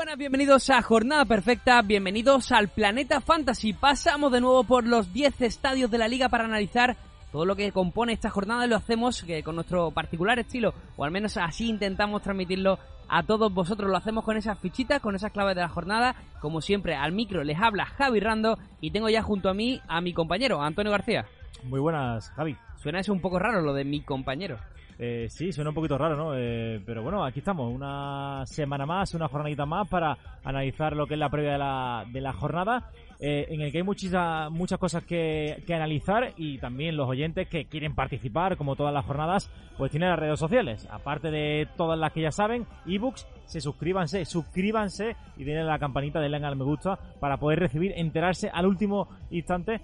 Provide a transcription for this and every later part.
buenas, bienvenidos a Jornada Perfecta, bienvenidos al Planeta Fantasy. Pasamos de nuevo por los 10 estadios de la liga para analizar todo lo que compone esta jornada y lo hacemos que con nuestro particular estilo, o al menos así intentamos transmitirlo a todos vosotros. Lo hacemos con esas fichitas, con esas claves de la jornada. Como siempre, al micro les habla Javi Rando y tengo ya junto a mí a mi compañero, Antonio García. Muy buenas, Javi. Suena eso un poco raro lo de mi compañero. Eh, sí, suena un poquito raro, ¿no? Eh, pero bueno, aquí estamos, una semana más, una jornadita más para analizar lo que es la previa de la, de la jornada, eh, en el que hay muchas, muchas cosas que, que analizar y también los oyentes que quieren participar, como todas las jornadas, pues tienen las redes sociales. Aparte de todas las que ya saben, ebooks, se suscríbanse, suscríbanse y denle la campanita, denle al me gusta para poder recibir, enterarse al último instante,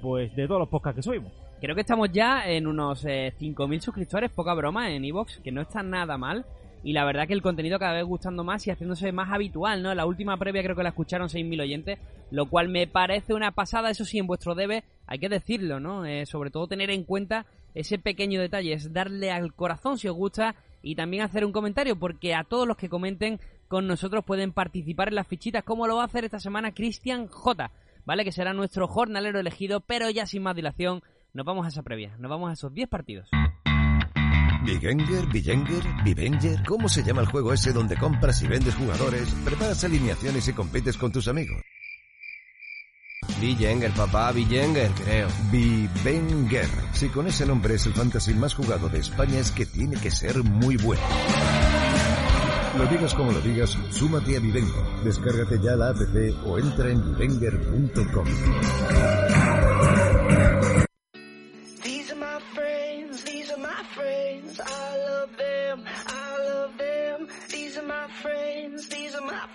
pues de todos los podcasts que subimos. Creo que estamos ya en unos eh, 5.000 suscriptores, poca broma, en Evox, que no está nada mal. Y la verdad que el contenido cada vez gustando más y haciéndose más habitual, ¿no? La última previa creo que la escucharon 6.000 oyentes, lo cual me parece una pasada, eso sí, en vuestro debe, hay que decirlo, ¿no? Eh, sobre todo tener en cuenta ese pequeño detalle, es darle al corazón si os gusta y también hacer un comentario, porque a todos los que comenten con nosotros pueden participar en las fichitas, como lo va a hacer esta semana Cristian J, ¿vale? Que será nuestro jornalero elegido, pero ya sin más dilación nos vamos a esa previa, nos vamos a esos 10 partidos. Bigenger, Bigenger, Bivenger, ¿cómo se llama el juego ese donde compras y vendes jugadores, preparas alineaciones y compites con tus amigos? Bigenger, papá, Bigenger, creo. Bivenger. Si con ese nombre es el fantasy más jugado de España es que tiene que ser muy bueno. Lo digas como lo digas, súmate a Bivenger. Descárgate ya la app o entra en bivenger.com.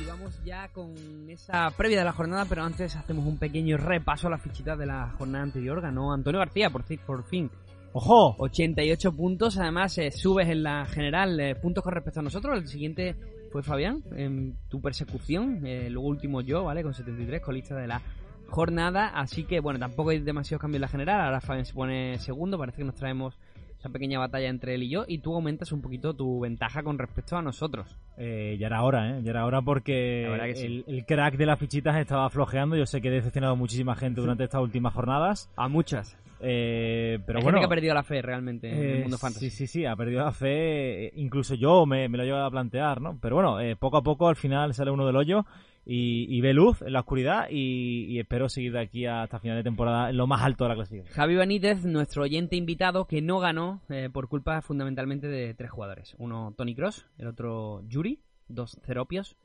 Y vamos ya con esa previa de la jornada, pero antes hacemos un pequeño repaso a las fichitas de la jornada anterior. Ganó Antonio García, por, por fin. ¡Ojo! 88 puntos, además eh, subes en la general eh, puntos con respecto a nosotros. El siguiente fue Fabián, en tu persecución. eh, luego último yo, ¿vale? Con 73, colista de la jornada. Así que, bueno, tampoco hay demasiados cambios en la general. Ahora Fabián se pone segundo. Parece que nos traemos esa pequeña batalla entre él y yo. Y tú aumentas un poquito tu ventaja con respecto a nosotros. Eh, ya era hora, ¿eh? Ya era hora porque sí. el crack de las fichitas estaba flojeando. Yo sé que he decepcionado a muchísima gente durante estas últimas jornadas. A muchas. Eh, pero Hay bueno. gente que ha perdido la fe realmente en el eh, mundo fantasy. Sí, sí, sí, ha perdido la fe. eh, Incluso yo me, me lo he llegado a plantear, ¿no? Pero bueno, eh, poco a poco al final sale uno del hoyo y, y ve luz en la oscuridad y, y espero seguir de aquí hasta final de temporada en lo más alto de la clasificación. Javi Benítez, nuestro oyente invitado, que no ganó eh, por culpa fundamentalmente de tres jugadores. Uno Tony Cross, el otro Yuri, dos Ceropios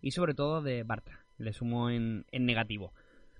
y sobre todo de Bartra. Le sumo en, en negativo.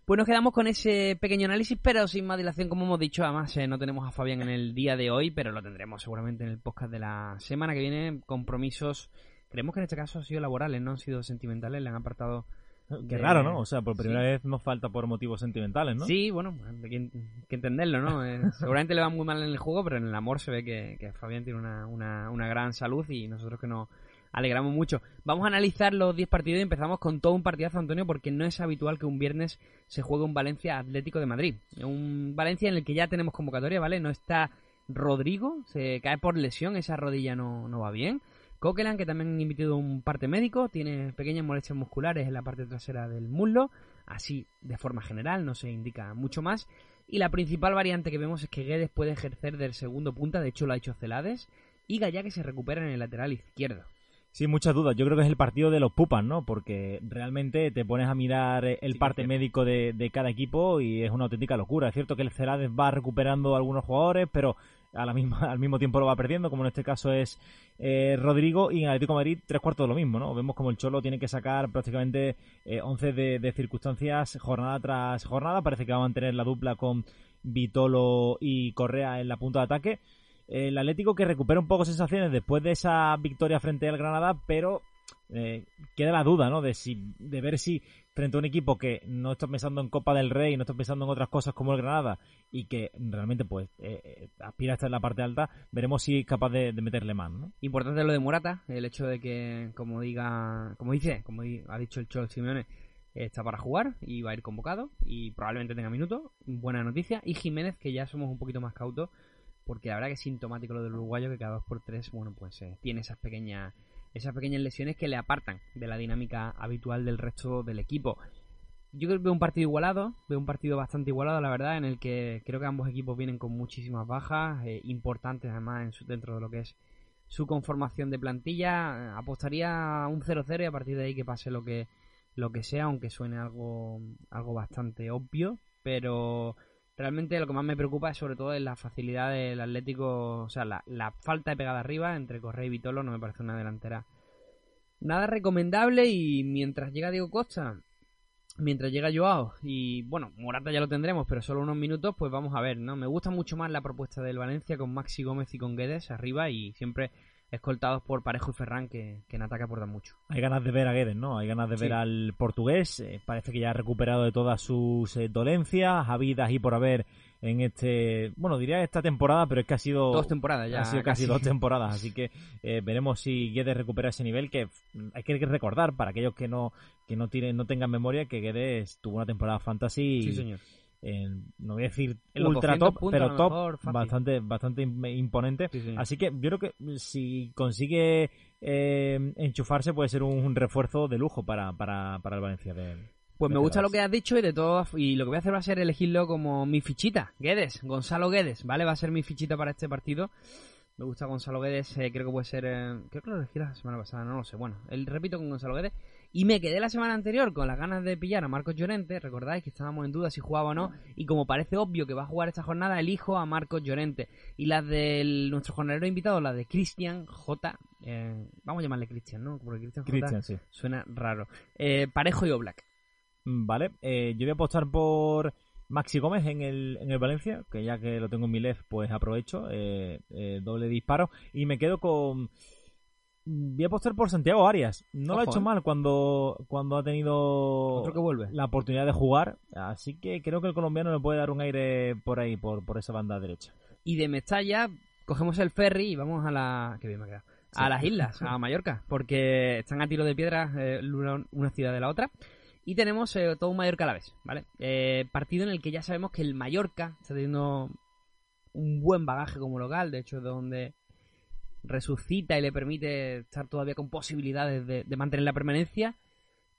Pues nos quedamos con ese pequeño análisis, pero sin más dilación, como hemos dicho. Además, eh, no tenemos a Fabián en el día de hoy, pero lo tendremos seguramente en el podcast de la semana que viene. Compromisos, creemos que en este caso han sido laborales, no han sido sentimentales. Le han apartado Qué de- raro, ¿no? O sea, por primera sí. vez nos falta por motivos sentimentales, ¿no? Sí, bueno, hay que, hay que entenderlo, ¿no? Eh, seguramente le va muy mal en el juego, pero en el amor se ve que, que Fabián tiene una, una, una gran salud y nosotros que nos alegramos mucho. Vamos a analizar los 10 partidos y empezamos con todo un partidazo, Antonio, porque no es habitual que un viernes se juegue un Valencia Atlético de Madrid. Un Valencia en el que ya tenemos convocatoria, ¿vale? No está Rodrigo, se cae por lesión, esa rodilla no, no va bien. Coquelan, que también han emitido un parte médico, tiene pequeñas molestias musculares en la parte trasera del muslo, así de forma general, no se indica mucho más. Y la principal variante que vemos es que Guedes puede ejercer del segundo punta, de hecho lo ha hecho Celades, y Gallá que se recupera en el lateral izquierdo. Sí, muchas dudas. Yo creo que es el partido de los pupas, ¿no? Porque realmente te pones a mirar el Sí, parte médico de, de cada equipo y es una auténtica locura. Es cierto que el Celades va recuperando algunos jugadores, pero al mismo tiempo lo va perdiendo, como en este caso es eh, Rodrigo, y en Atlético de Madrid tres cuartos de lo mismo, ¿no? Vemos como el Cholo tiene que sacar prácticamente eh, 11 de, de circunstancias jornada tras jornada. Parece que va a mantener la dupla con Vitolo y Correa en la punta de ataque. El Atlético que recupera un poco sensaciones después de esa victoria frente al Granada, pero eh, queda la duda, ¿no? De si, de ver si frente a un equipo que no está pensando en Copa del Rey, no está pensando en otras cosas como el Granada y que realmente pues eh, eh, aspira a estar en la parte alta, veremos si es capaz de, meterle más, ¿no? Importante lo de Morata, el hecho de que, como diga, como dice, como ha dicho el Cholo Simeone, está para jugar y va a ir convocado y probablemente tenga minutos. Buena noticia. Y Jiménez, que ya somos un poquito más cautos, porque la verdad que es sintomático lo del uruguayo que cada dos por tres, bueno, pues eh, tiene esas pequeñas, esas pequeñas lesiones que le apartan de la dinámica habitual del resto del equipo. Yo creo que veo un partido igualado, veo un partido bastante igualado, la verdad, en el que creo que ambos equipos vienen con muchísimas bajas, eh, importantes además en su, dentro de lo que es su conformación de plantilla. Apostaría a un 0-0 y a partir de ahí que pase lo que, lo que sea, aunque suene algo, algo bastante obvio, pero realmente lo que más me preocupa es sobre todo la facilidad del Atlético, o sea, la, la falta de pegada arriba entre Correa y Vitolo no me parece una delantera nada recomendable y mientras llega Diego Costa mientras llega Joao y bueno, Morata ya lo tendremos, pero solo unos minutos, pues vamos a ver, ¿no? Me gusta mucho más la propuesta del Valencia con Maxi Gómez y con Guedes arriba y siempre escoltados por Parejo y Ferran que, que en ataque aportan mucho. Hay ganas de ver a Guedes, ¿no? Hay ganas de Sí. ver al portugués. eh, parece que ya ha recuperado de todas sus eh, dolencias, habidas y por haber en este, bueno, diría esta temporada, pero es que ha sido Dos temporadas ya. ha sido casi, dos temporadas, así que eh, veremos si Guedes recupera ese nivel que hay que recordar para aquellos que no que no tienen no tengan memoria que Guedes tuvo una temporada fantasy Sí, señor. En- no voy a decir los ultra 200 top, puntos, pero top mejor, bastante bastante im- imponente. Sí, sí. Así que yo creo que si consigue eh, enchufarse puede ser un, un refuerzo de lujo para, para, para el Valencia. De, Pues me gusta lo que has dicho y de todo y lo que voy a hacer va a ser elegirlo como mi fichita, Guedes, Gonzalo Guedes, ¿vale? Va a ser mi fichita para este partido. Me gusta Gonzalo Guedes, eh, creo que puede ser, eh, creo que lo elegí la semana pasada, no lo sé. Bueno, el repito con Gonzalo Guedes y me quedé la semana anterior con las ganas de pillar a Marcos Llorente, recordáis que estábamos en duda si jugaba o no y como parece obvio que va a jugar esta jornada, elijo a Marcos Llorente y las de nuestro jornalero invitado, la de Cristian J, eh, vamos a llamarle Cristian, ¿no? Porque Cristian J Cristian, sí. suena raro. Eh, Parejo y Oblak. Mm, Vale, eh, yo voy a apostar por Maxi Gómez en el, en el Valencia, que ya que lo tengo en mi left, pues aprovecho, eh, eh, doble disparo, y me quedo con... Voy a apostar por Santiago Arias. No lo ha hecho eh. mal cuando, cuando ha tenido Otro que vuelve. la oportunidad de jugar, así que creo que el colombiano le puede dar un aire por ahí, por, por esa banda derecha. Y de Mestalla cogemos el ferry y vamos a la... Qué bien me ha quedado. A las islas, a Mallorca, porque están a tiro de piedra eh, una, una ciudad de la otra. Y tenemos eh, todo un Mallorca a la vez, ¿vale? Eh, partido en el que ya sabemos que el Mallorca está teniendo un buen bagaje como local, de hecho es donde resucita y le permite estar todavía con posibilidades de, de mantener la permanencia.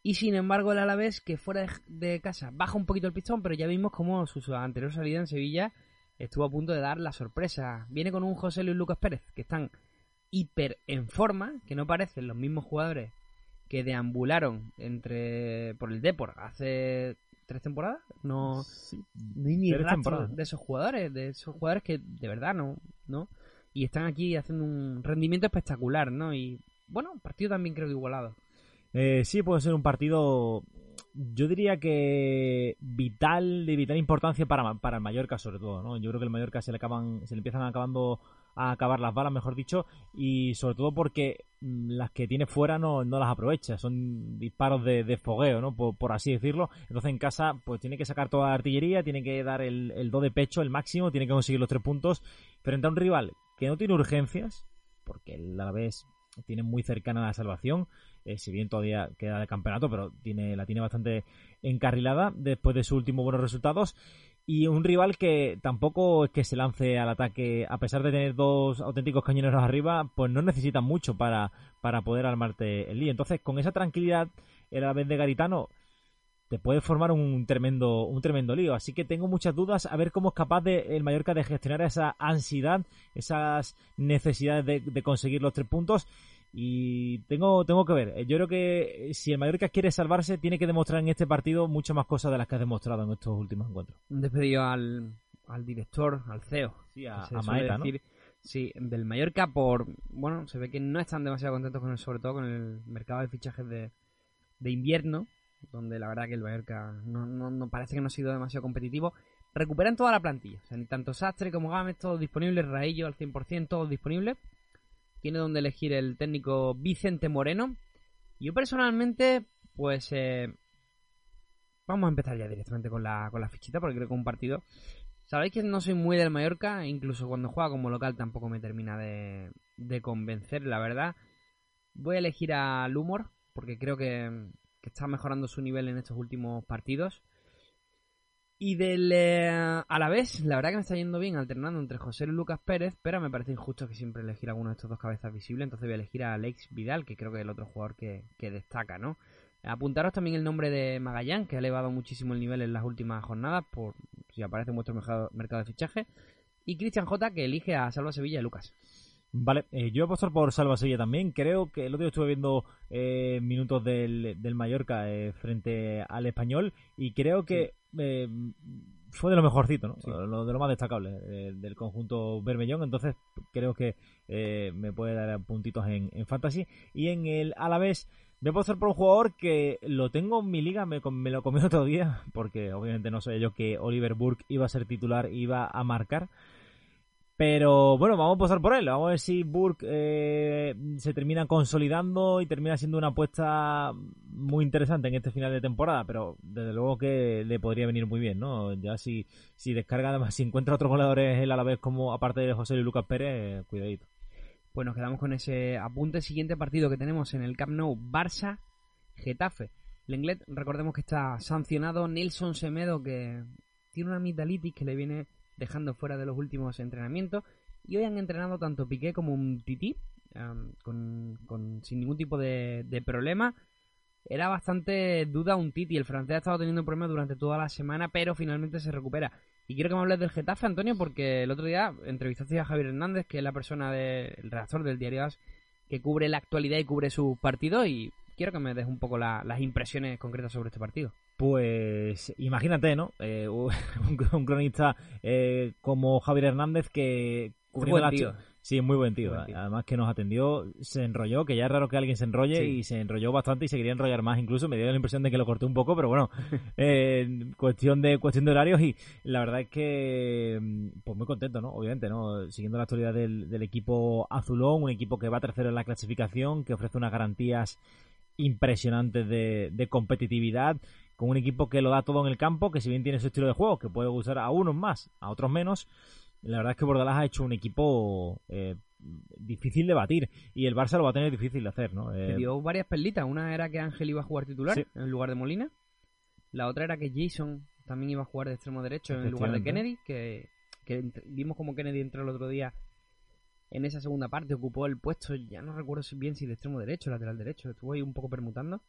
Y sin embargo el Alavés, que fuera de, de casa baja un poquito el pistón, pero ya vimos como su, su anterior salida en Sevilla estuvo a punto de dar la sorpresa. Viene con un José Luis Lucas Pérez, que están hiper en forma, que no parecen los mismos jugadores que deambularon entre por el Depor hace tres temporadas. No, hay ni rastro temporadas. de esos jugadores, de esos jugadores que de verdad no, no. Y están aquí haciendo un rendimiento espectacular, ¿no? Y bueno, partido también creo que igualado. Eh, sí, puede ser un partido, yo diría que vital, de vital importancia para, para el Mallorca sobre todo, ¿no? Yo creo que el Mallorca se le acaban, se le empiezan acabando a acabar las balas, mejor dicho, y sobre todo porque mm, las que tiene fuera no, no las aprovecha, son disparos de, de fogueo, ¿no? Por, por así decirlo. Entonces en casa, pues tiene que sacar toda la artillería, tiene que dar el, el do de pecho, el máximo, tiene que conseguir los tres puntos, frente a un rival que no tiene urgencias, porque el Alavés tiene muy cercana la salvación, eh, si bien todavía queda de campeonato, pero tiene, la tiene bastante encarrilada después de sus últimos buenos resultados. Y un rival que tampoco es que se lance al ataque, a pesar de tener dos auténticos cañoneros arriba, pues no necesita mucho para, para poder armarte el lío. Entonces, con esa tranquilidad, el vez de Garitano te puede formar un tremendo, un tremendo lío. Así que tengo muchas dudas a ver cómo es capaz de, el Mallorca de gestionar esa ansiedad, esas necesidades de, de conseguir los tres puntos. Y tengo, tengo que ver. Eh, Yo creo que si el Mallorca quiere salvarse, tiene que demostrar en este partido muchas más cosas de las que ha demostrado en estos últimos encuentros. Un despedido al, al director, al CEO. Sí, a, a Maeta, ¿no? Sí, del Mallorca por... Bueno, se ve que no están demasiado contentos con el, sobre todo con el mercado de fichajes de, de invierno, donde la verdad que el Mallorca no, no, no parece que no ha sido demasiado competitivo. Recuperan toda la plantilla, o sea, tanto Sastre como Gámez, todos disponibles, Raillo al 100%, todos disponibles. Tiene donde elegir el técnico Vicente Moreno. Yo personalmente, pues... eh, vamos a empezar ya directamente con la, con la fichita, porque creo que un partido Sabéis que no soy muy del Mallorca, incluso cuando juega como local tampoco me termina de, de convencer, la verdad. Voy a elegir al Humor, porque creo que, que está mejorando su nivel en estos últimos partidos. Y del eh, a la vez, la verdad que me está yendo bien alternando entre José y Lucas Pérez, pero me parece injusto que siempre elegir a alguno de estos dos cabezas visibles, entonces voy a elegir a Alex Vidal, que creo que es el otro jugador que, que destaca, ¿no? Apuntaros también el nombre de Magallán, que ha elevado muchísimo el nivel en las últimas jornadas, por si aparece en vuestro mercado de fichaje. Y Cristian J, que elige a Salva Sevilla y Lucas. Vale, eh, yo voy a apostar por Salva Sevilla también. Creo que el otro día estuve viendo eh, minutos del, del Mallorca eh, frente al español y creo que eh, fue de lo mejorcito, ¿no? Sí. Lo, de lo más destacable eh, del conjunto Bermellón. Entonces creo que eh, me puede dar puntitos en, en Fantasy. Y en el Alavés voy a apostar por un jugador que lo tengo en mi liga, me, me lo comí otro día, porque obviamente no sabía yo que Oliver Burke iba a ser titular, iba a marcar. Pero bueno, vamos a apostar por él. Vamos a ver si Burke eh, se termina consolidando y termina siendo una apuesta muy interesante en este final de temporada. Pero desde luego que le podría venir muy bien, ¿no? Ya si, si descarga, además, si encuentra otros goleadores él a la vez, como aparte de José Luis Lucas Pérez, eh, cuidadito. Pues nos quedamos con ese apunte. Siguiente partido que tenemos en el Camp Nou, Barça-Getafe. Lenglet, recordemos que está sancionado. Nelson Semedo, que tiene una amigdalitis que le viene dejando fuera de los últimos entrenamientos. Y hoy han entrenado tanto Piqué como un Tití, sin ningún tipo de, de problema. Era bastante duda un Titi. El francés ha estado teniendo problemas durante toda la semana, pero finalmente se recupera. Y quiero que me hables del Getafe, Antonio, porque el otro día entrevistaste a Javier Hernández, que es la persona del redactor del diario AS, que cubre la actualidad y cubre sus partidos. Y quiero que me des un poco la- las impresiones concretas sobre este partido. Pues imagínate, ¿no? Eh, un, un cronista eh, como Javier Hernández que cubriendo buen la tío. Sí, muy buen tío. Muy buen tío. Además que nos atendió, se enrolló, que ya es raro que alguien se enrolle Sí. y se enrolló bastante y se quería enrollar más incluso. Me dio la impresión de que lo corté un poco, pero bueno, eh, cuestión de cuestión de horarios y la verdad es que pues muy contento, ¿no? Obviamente, ¿no? Siguiendo la actualidad del, del equipo azulón, un equipo que va tercero en la clasificación, que ofrece unas garantías impresionantes de, de competitividad, con un equipo que lo da todo en el campo, que si bien tiene su estilo de juego, que puede gustar a unos más, a otros menos, la verdad es que Bordalás ha hecho un equipo eh, difícil de batir y el Barça lo va a tener difícil de hacer, ¿no? Eh, dio varias perlitas. Una era que Ángel iba a jugar titular Sí. en lugar de Molina. La otra era que Jason también iba a jugar de extremo derecho en lugar de. Kennedy, que, que vimos como Kennedy entró el otro día en esa segunda parte, ocupó el puesto, ya no recuerdo si bien si de extremo derecho o lateral derecho, estuvo ahí un poco permutando.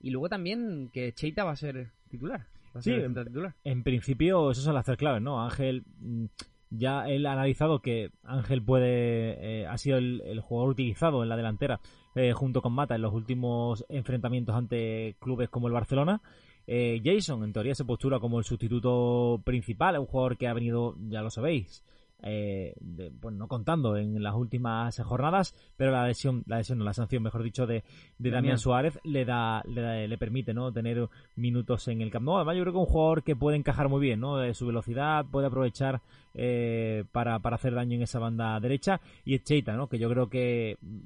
Y luego también que Cheita va a ser titular. Va a Sí, ser titular. En principio, esas son las tres claves, ¿no? Ángel, mm, ya él ha analizado que Ángel puede, eh, ha sido el, el jugador utilizado en la delantera eh, junto con Mata en los últimos enfrentamientos ante clubes como el Barcelona. Eh, Jason, en teoría, se postula como el sustituto principal, es un jugador que ha venido, ya lo sabéis, eh, de- bueno, no contando en las últimas jornadas, pero la lesión, la lesión, no, la sanción, mejor dicho, de, de Damián. Suárez le da, le da- le permite, ¿no? Tener minutos en el Camp Nou. Además, yo creo que es un jugador que puede encajar muy bien, ¿no? De su velocidad, puede aprovechar eh, para, para hacer daño en esa banda derecha. Y es Cheita, ¿no? Que yo creo que mm,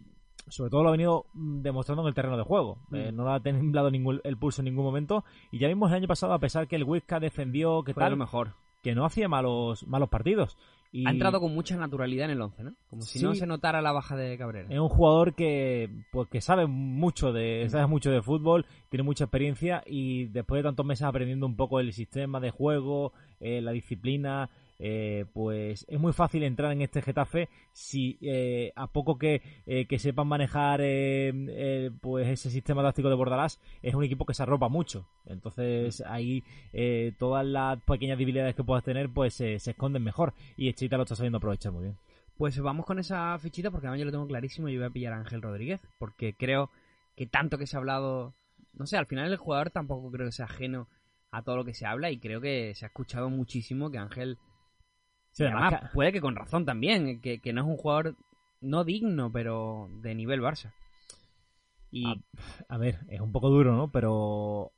sobre todo lo ha venido mm, demostrando en el terreno de juego. Eh, Mm. no le ha temblado ningún, el pulso en ningún momento. Y ya vimos el año pasado, a pesar que el Huesca defendió, que Fue tal, lo mejor. que no hacía malos, malos partidos. Y Ha entrado con mucha naturalidad en el 11, ¿no? Como si no Sí. se notara la baja de Cabrera. es un jugador que pues que sabe mucho de sabe mucho de fútbol tiene mucha experiencia y después de tantos meses aprendiendo un poco el sistema de juego eh, la disciplina eh, pues es muy fácil entrar en este Getafe si eh, a poco que, eh, que sepan manejar eh, eh, pues ese sistema táctico de Bordalás es un equipo que se arropa mucho. Entonces ahí eh, todas las pequeñas debilidades que puedas tener pues se esconden mejor. Y Echita lo está sabiendo aprovechar muy bien. Pues vamos con esa fichita porque además yo lo tengo clarísimo. Yo voy a pillar a Ángel Rodríguez porque creo que tanto que se ha hablado, no sé, al final el jugador tampoco creo que sea ajeno a todo lo que se habla y creo que se ha escuchado muchísimo que Ángel, Sí, además además, puede que con razón también, que, que no es un jugador no digno, pero de nivel Barça. Y A ver, es un poco duro, ¿no? Pero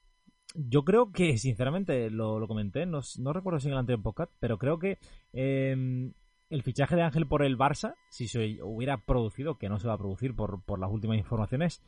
yo creo que, sinceramente, lo, lo comenté, no, no recuerdo si en el anterior podcast, pero creo que eh, el fichaje de Ángel por el Barça, si se hubiera producido, que no se va a producir por, por las últimas informaciones,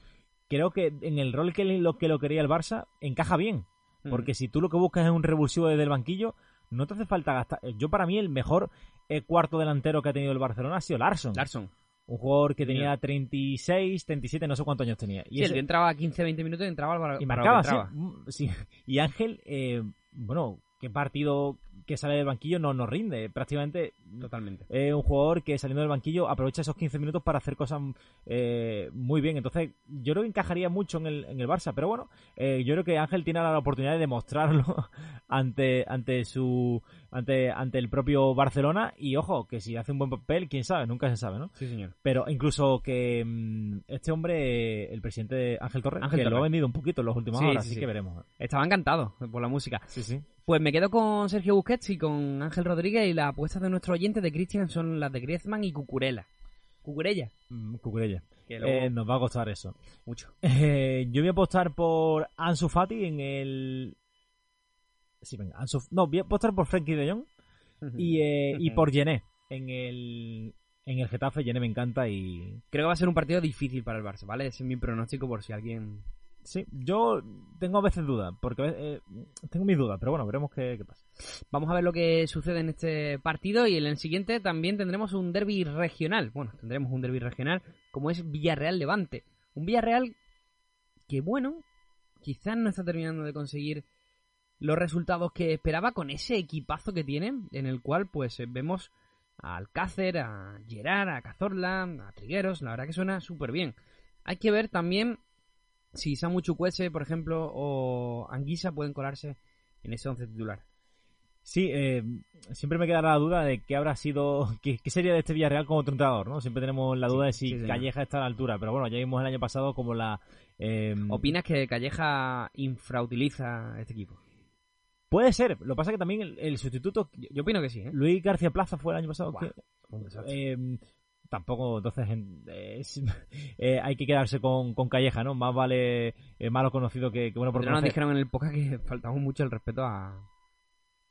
creo que en el rol que lo, que lo quería el Barça encaja bien. mm, Porque si tú lo que buscas es un revulsivo desde el banquillo, no te hace falta gastar. Yo, para mí, el mejor eh, cuarto delantero que ha tenido el Barcelona ha sido Larson. Larson. Un jugador que tenía 36, 37, no sé cuántos años tenía. Y ese- el que entraba 15-20 minutos y entraba para, y marcaba, sí. Mm, sí. Y Ángel, eh, bueno, qué partido que sale del banquillo no nos rinde. Prácticamente Totalmente. es un jugador que saliendo del banquillo aprovecha esos 15 minutos para hacer cosas eh, muy bien. Entonces, yo creo que encajaría mucho en el, en el Barça. Pero bueno, eh, yo creo que Ángel tiene la oportunidad de demostrarlo ante, ante su ante, ante el propio Barcelona. Y ojo, que si hace un buen papel, quién sabe, nunca se sabe, ¿no? Sí, señor. Pero incluso que mm, este hombre, el presidente de Ángel Torres, Ángel que lo ha vendido un poquito en los últimos Sí, horas, sí, así sí. que veremos. Estaba encantado por la música. Sí, sí. Pues me quedo con Sergio Busquets y con Ángel Rodríguez y las apuestas de nuestro oyente de Cristian son las de Griezmann y Cucurella. Cucurella. Mm, Cucurella. Que luego- Eh, nos va a costar eso. Mucho. Eh, yo voy a apostar por Ansu Fati en el... Sí, venga, Ansu... No, voy a apostar por Frenkie de Jong y, eh, y por Gené en el, en el Getafe. Gené me encanta y... Creo que va a ser un partido difícil para el Barça, ¿vale? Ese es mi pronóstico por si alguien... Sí, yo tengo a veces dudas, porque eh, tengo mis dudas, pero bueno, veremos qué, qué pasa. Vamos a ver lo que sucede en este partido y en el siguiente también tendremos un derby regional. Bueno, tendremos un derby regional como es Villarreal-Levante. Un Villarreal que, bueno, quizás no está terminando de conseguir los resultados que esperaba con ese equipazo que tiene, en el cual pues eh, vemos a Alcácer, a Gerard, a Cazorla, a Trigueros, la verdad que suena súper bien. Hay que ver también si Samu Chukwueze, por ejemplo, o Anguisa pueden colarse en ese once titular. Sí, eh, siempre me queda la duda de qué habrá sido, qué, qué sería de este Villarreal como entrenador, ¿no? Siempre tenemos la duda de si sí. Calleja está a la altura, pero bueno, ya vimos el año pasado como la... eh, ¿Opinas que Calleja infrautiliza este equipo? Puede ser, lo que pasa es que también el, el sustituto, Yo, yo opino que sí, ¿eh? Luis García Plaza fue el año pasado, Buah, que, eh, tampoco, entonces en- eh, es- eh, hay que quedarse con, con Calleja, ¿no? Más vale eh, malo conocido que, que bueno por nos dijeron en el podcast que faltamos mucho el respeto a,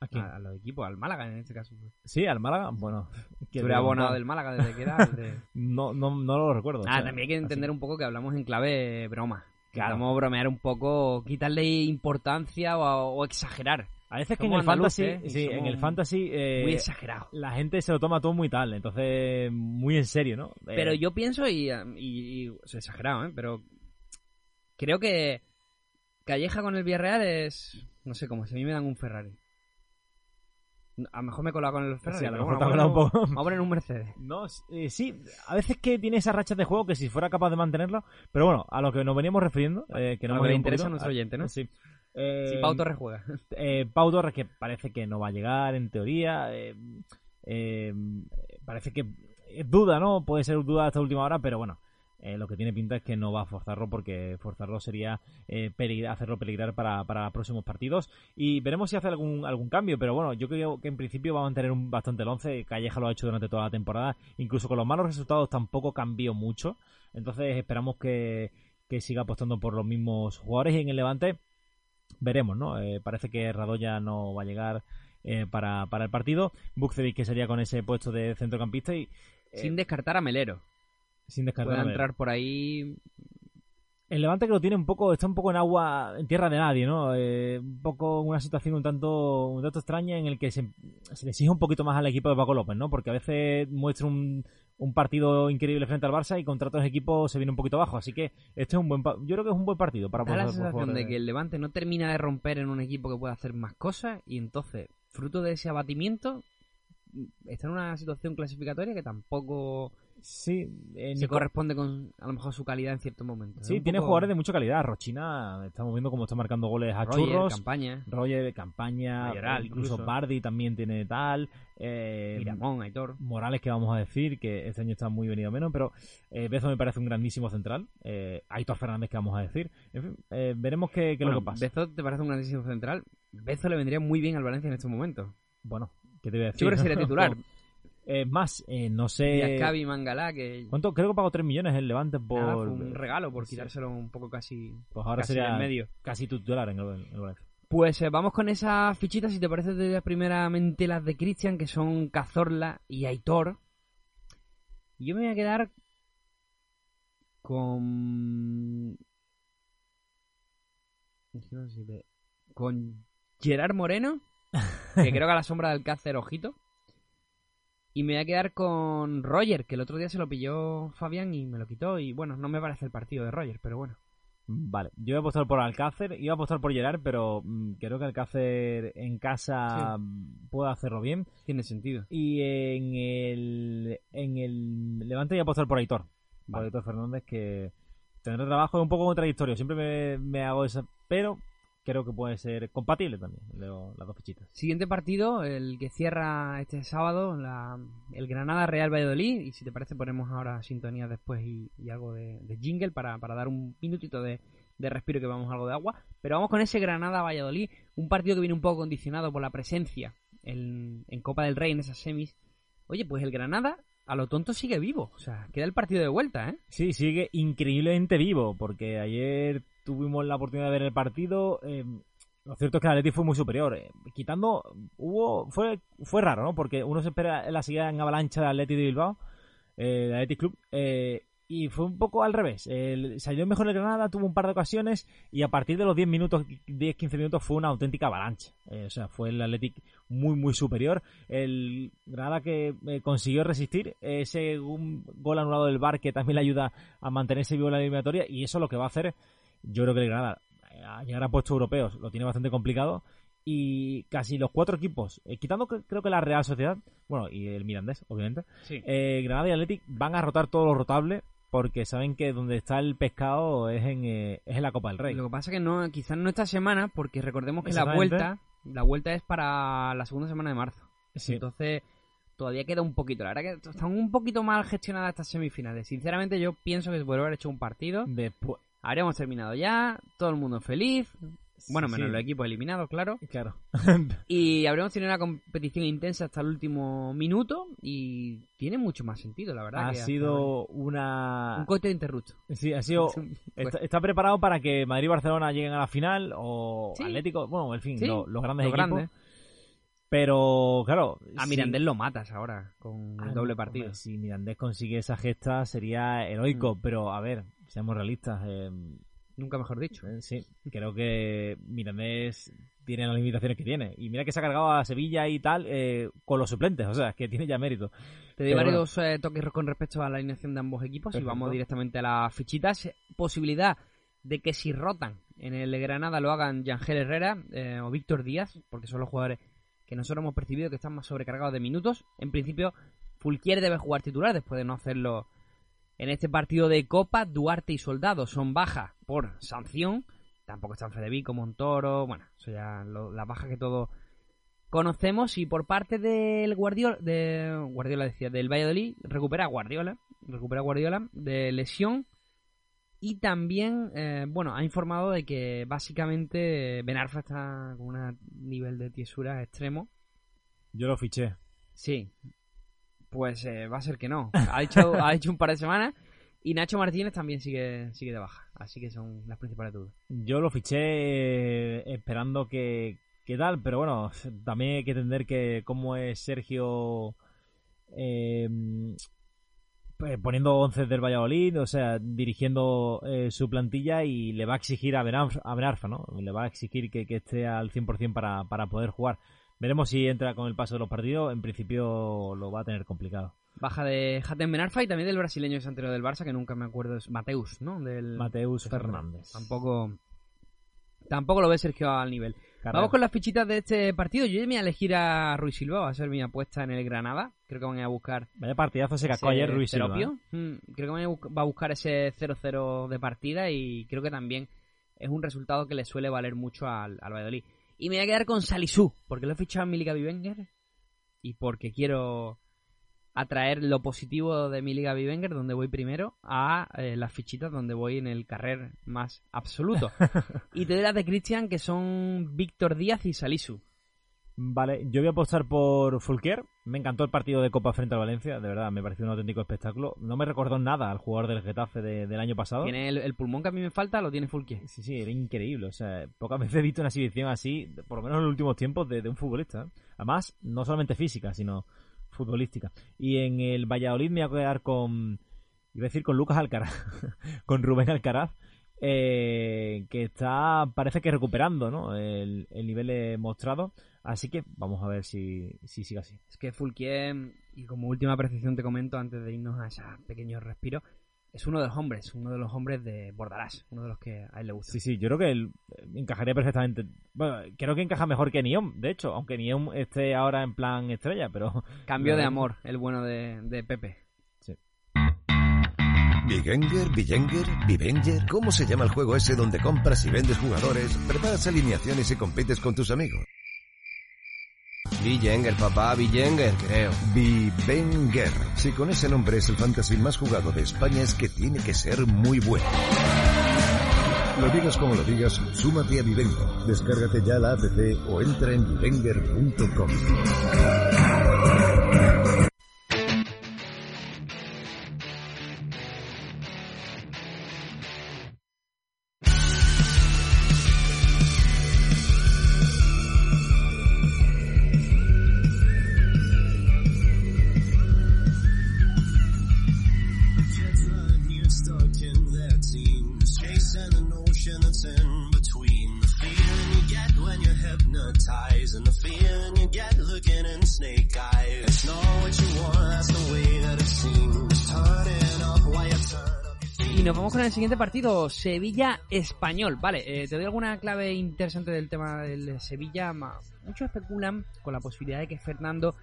¿A quién? a, a los equipos, al Málaga en este caso. Sí, al Málaga, bueno. que Tú eres abonado del Málaga desde que era. desde- No, no, no lo recuerdo. o Ah, sea, también hay que así entender un poco que hablamos en clave broma. Claro. Vamos a bromear un poco, quitarle importancia o, o exagerar. A veces que en el fantasy, sí, en el fantasy eh, Muy exagerado. la gente se lo toma todo muy tal, entonces muy en serio, ¿no? Eh, Pero yo pienso, y, y, y- o sea, exagerado, ¿eh? Pero creo que Calleja con el Villarreal es, no sé, como si a mí me dan un Ferrari. A lo mejor me he colado con el Ferrari. Sí, a lo mejor bueno, te un poco. Vamos a poner un Mercedes. No, eh, sí, a veces que tiene esas rachas de juego que si fuera capaz de mantenerlo, pero bueno, a lo que nos veníamos refiriendo, eh, que no A lo hemos que le ido un interesa a nuestro oyente, ¿no? Sí. Eh, Si Pau Torres juega. eh, Pau Torres, que parece que no va a llegar en teoría, eh, eh, parece que es duda, ¿no? Puede ser duda hasta última hora, pero bueno, eh, lo que tiene pinta es que no va a forzarlo porque forzarlo sería peligrar- hacerlo peligrar para, para próximos partidos y veremos si hace algún, algún cambio, pero bueno, yo creo que en principio va a mantener un, bastante el 11, Calleja lo ha hecho durante toda la temporada, incluso con los malos resultados tampoco cambió mucho, entonces esperamos que, que siga apostando por los mismos jugadores y en el Levante veremos, ¿no? Eh, parece que Radoya no va a llegar eh, para, para el partido. Bukcevic que sería con ese puesto de centrocampista y eh, Sin descartar a Melero. sin descartar. Puede entrar por ahí. El Levante que lo tiene un poco, está un poco en agua, en tierra de nadie, ¿no? Eh, un poco una situación un tanto, un tanto extraña en el que se, se le exige un poquito más al equipo de Paco López, ¿no? Porque a veces muestra un, un partido increíble frente al Barça y contra otros equipos se viene un poquito abajo. Así que este es un buen, yo creo que es un buen partido para Da la apostar por sensación de que el Levante no termina de romper en un equipo que pueda hacer más cosas y entonces, fruto de ese abatimiento, está en una situación clasificatoria que tampoco sí, eh, se Nico- corresponde con a lo mejor su calidad en ciertos momentos. Sí, tiene poco jugadores de mucha calidad. Rochina, estamos viendo cómo está marcando goles a Roger, churros. campaña, Roger, campaña, Mayoral, eh, incluso incluso. Bardi también tiene tal. Eh, Miramón, Aitor. Morales, que vamos a decir, que este año está muy venido menos, pero eh, Bezo me parece un grandísimo central. Eh, Aitor Fernández, que vamos a decir. En fin, eh, veremos qué, qué Bueno, lo que pasa. Bezo te parece un grandísimo central. Bezo le vendría muy bien al Valencia en estos momentos. Bueno, ¿qué te voy a decir? Yo creo que sería titular. Eh, más, eh, no sé. Diascabi, Mangalá, que ¿Cuánto? Creo que pagó 3 millones el Levante por. nada, fue un regalo por sí. quitárselo un poco casi, Pues ahora casi sería en medio. casi titular en el, en el Valencia. Pues eh, vamos con esas fichitas, si te parece, de primeramente las de Cristian, que son Cazorla y Aitor. Y Yo me voy a quedar con... Con Gerard Moreno, que creo que a la sombra del Cácer, ojito. Y me voy a quedar con Roger, que el otro día se lo pilló Fabián y me lo quitó. Y bueno, no me parece el partido de Roger, pero bueno. Vale, yo voy a apostar por Alcácer, iba a apostar por Gerard, pero mm, creo que Alcácer en casa puede hacerlo bien. Tiene sentido. Y en el, en el Levante voy a apostar por Aitor, por. Aitor Fernández, que tendrá trabajo, es un poco contradictorio, siempre me, me hago esa, pero creo que puede ser compatible también, las dos fichitas. Siguiente partido, el que cierra este sábado, la- el Granada Real Valladolid. Y si te parece, ponemos ahora sintonía después y, y algo de, de jingle para, para dar un minutito de, de respiro que vamos algo de agua. Pero vamos con ese Granada Valladolid, un partido que viene un poco condicionado por la presencia en, en Copa del Rey, en esas semis. Oye, pues el Granada a lo tonto sigue vivo. O sea, queda el partido de vuelta, ¿eh? Sí, sigue increíblemente vivo, porque ayer tuvimos la oportunidad de ver el partido. eh, lo cierto es que el Atleti fue muy superior. eh, quitando, hubo fue fue raro, ¿no? Porque uno se espera la seguida en avalancha del Atleti de Bilbao, eh, del Athletic Club, eh, y fue un poco al revés. Salió mejor el Granada, tuvo un par de ocasiones, y a partir de los 10 minutos, 10-15 minutos, fue una auténtica avalancha. Eh, o sea, fue el Athletic muy, muy superior. El Granada que consiguió resistir ese un gol anulado del Bar que también le ayuda a mantenerse vivo en la eliminatoria y eso lo que va a hacer, yo creo que el Granada eh, a llegar a puestos europeos lo tiene bastante complicado y casi los cuatro equipos, eh, quitando que- creo que la Real Sociedad, bueno, y el Mirandés, obviamente, Sí. eh, Granada y Athletic van a rotar todo lo rotable porque saben que donde está el pescado es en, eh, es en la Copa del Rey. Lo que pasa que no, quizás no esta semana, porque recordemos que la vuelta, la vuelta es para la segunda semana de marzo. Sí. Entonces, todavía queda un poquito. La verdad que están un poquito mal gestionadas estas semifinales. Sinceramente, yo pienso que se podría haber hecho un partido. Después, Habríamos terminado ya, todo el mundo feliz. Bueno, menos Sí. los equipos eliminados, claro. claro. Y habríamos tenido una competición intensa hasta el último minuto. Y tiene mucho más sentido, la verdad. ha que sido una un cohete de interrupto. Sí, ha sido. Pues- Está, está preparado para que Madrid y Barcelona lleguen a la final o Sí. Atlético, bueno, en fin, Sí, lo- los grandes los equipos. grandes. Pero, claro. A si- Mirandés lo matas ahora con Ah, el doble partido. hombre, si Mirandés consigue esa gesta sería heroico, Mm. pero a ver, seamos realistas. eh, Nunca mejor dicho. eh, sí, creo que Mirandés tiene las limitaciones que tiene. Y mira que se ha cargado a Sevilla y tal eh, con los suplentes, o sea, que tiene ya mérito. Te doy varios eh, toques con respecto a la alineación de ambos equipos y vamos directamente a las fichitas. Posibilidad de que si rotan en el Granada lo hagan Yangel Herrera eh, o Víctor Díaz, porque son los jugadores que nosotros hemos percibido que están más sobrecargados de minutos. En principio, Fulquier debe jugar titular después de no hacerlo en este partido de Copa. Duarte y Soldado son bajas por sanción. Tampoco están Fedevico, Montoro. Bueno, eso ya lo- las bajas que todos conocemos. Y por parte del Guardiola, de Guardiola decía, del Valladolid, recupera a Guardiola. Recupera a Guardiola de lesión. Y también, eh, bueno, ha informado de que básicamente Ben Arfa está con un nivel de tiesura extremo. Yo lo fiché. Sí. Pues eh, va a ser que no. Ha dicho, ha dicho un par de semanas. Y Nacho Martínez también sigue, sigue de baja. Así que son las principales dudas. Yo lo fiché eh, esperando que, que tal, pero bueno, también hay que entender que cómo es Sergio eh, pues, poniendo 11 del Valladolid, o sea, dirigiendo eh, su plantilla y le va a exigir a Ben Arfa, a Ben Arfa, ¿no? Le va a exigir que, que esté al 100% para, para poder jugar. Veremos si entra con el paso de los partidos. En principio lo va a tener complicado. Baja de Hatem Ben Arfa y también del brasileño anterior del Barça, que nunca me acuerdo, es Mateus, ¿no? Del, Mateus de Fernández. Tampoco, tampoco lo ve Sergio al nivel. Carrera. Vamos con las fichitas de este partido. Yo ya me voy a elegir a Ruiz Silva, va a ser mi apuesta en el Granada. Creo que van a ir a buscar Vaya partidazo se cascó ayer Ruiz teropio. ¿eh? Mm, Creo que van a va a buscar ese 0-0 de partida y creo que también es un resultado que le suele valer mucho al, al Valladolid. Y me voy a quedar con Salisú, porque lo he fichado en mi Liga Vivenger y porque quiero atraer lo positivo de mi Liga Vivenger, donde voy primero, a eh, las fichitas donde voy en el carrer más absoluto. y te doy las de Cristian, que son Víctor Díaz y Salisu. Vale, yo voy a apostar por Fulquier. Me encantó el partido de Copa frente al Valencia, de verdad, me pareció un auténtico espectáculo. No me recordó nada al jugador del Getafe de- del año pasado. Tiene el, el pulmón que a mí me falta, lo tiene Fulquier. Sí, sí, era increíble. O sea, pocas veces he visto una exhibición así, por lo menos en los últimos tiempos, de, de un futbolista. Además, no solamente física, sino futbolística. Y en el Valladolid me voy a quedar con. Iba a decir con Lucas Alcaraz. con Rubén Alcaraz. Eh, que está, parece que recuperando ¿no? el, el nivel eh, mostrado. Así que vamos a ver si, si sigue así. Es que Fulquier, y como última precisión te comento antes de irnos a ese pequeño respiro, es uno de los hombres, uno de los hombres de Bordalás, uno de los que a él le gusta. Sí, sí, yo creo que él eh, encajaría perfectamente. Bueno, creo que encaja mejor que Niom, de hecho, aunque Niom esté ahora en plan estrella, pero. Cambio de amor, el bueno de, de Pepe. Vigenger, Vigenger, Vivenger. ¿Cómo se llama el juego ese donde compras y vendes jugadores, preparas alineaciones y compites con tus amigos? Vigenger, papá, Vigenger, creo. Vivenger. Si con ese nombre es el fantasy más jugado de España es que tiene que ser muy bueno. Lo digas como lo digas, súmate a Vivengo. Descárgate ya la app o entra en vivenger.com. partido, Sevilla-Español. Vale, eh, te doy alguna clave interesante del tema del Sevilla. Muchos especulan con la posibilidad de que Fernando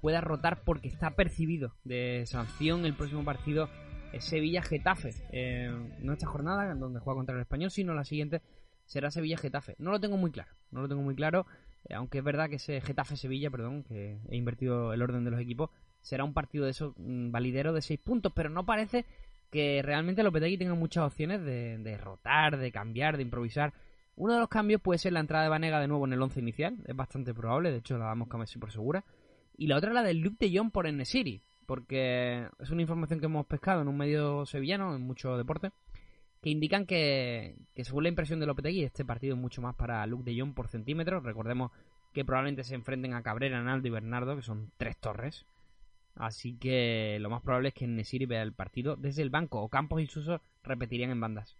pueda rotar porque está percibido de sanción el próximo partido es Sevilla-Getafe. Eh, no esta jornada donde juega contra el Español, sino la siguiente será Sevilla-Getafe. No lo tengo muy claro, no lo tengo muy claro, eh, aunque es verdad que ese Getafe-Sevilla, perdón, que he invertido el orden de los equipos, será un partido de esos mm, validero de 6 puntos, pero no parece que realmente Lopetegui tenga muchas opciones de, rotar, de cambiar, de improvisar. Uno de los cambios puede ser la entrada de Vanega de nuevo en el 11 inicial, es bastante probable, de hecho la damos casi por segura. Y la otra la del Luke de Jong por Enesiri, porque es una información que hemos pescado en un medio sevillano, en mucho deporte, que indican que, que según la impresión de Lopetegui, este partido es mucho más para Luke de Jong por centímetros. Recordemos que probablemente se enfrenten a Cabrera, Naldo y Bernardo, que son tres torres. Así que lo más probable es que Nesiri vea el partido desde el banco o Campos y Suso repetirían en bandas.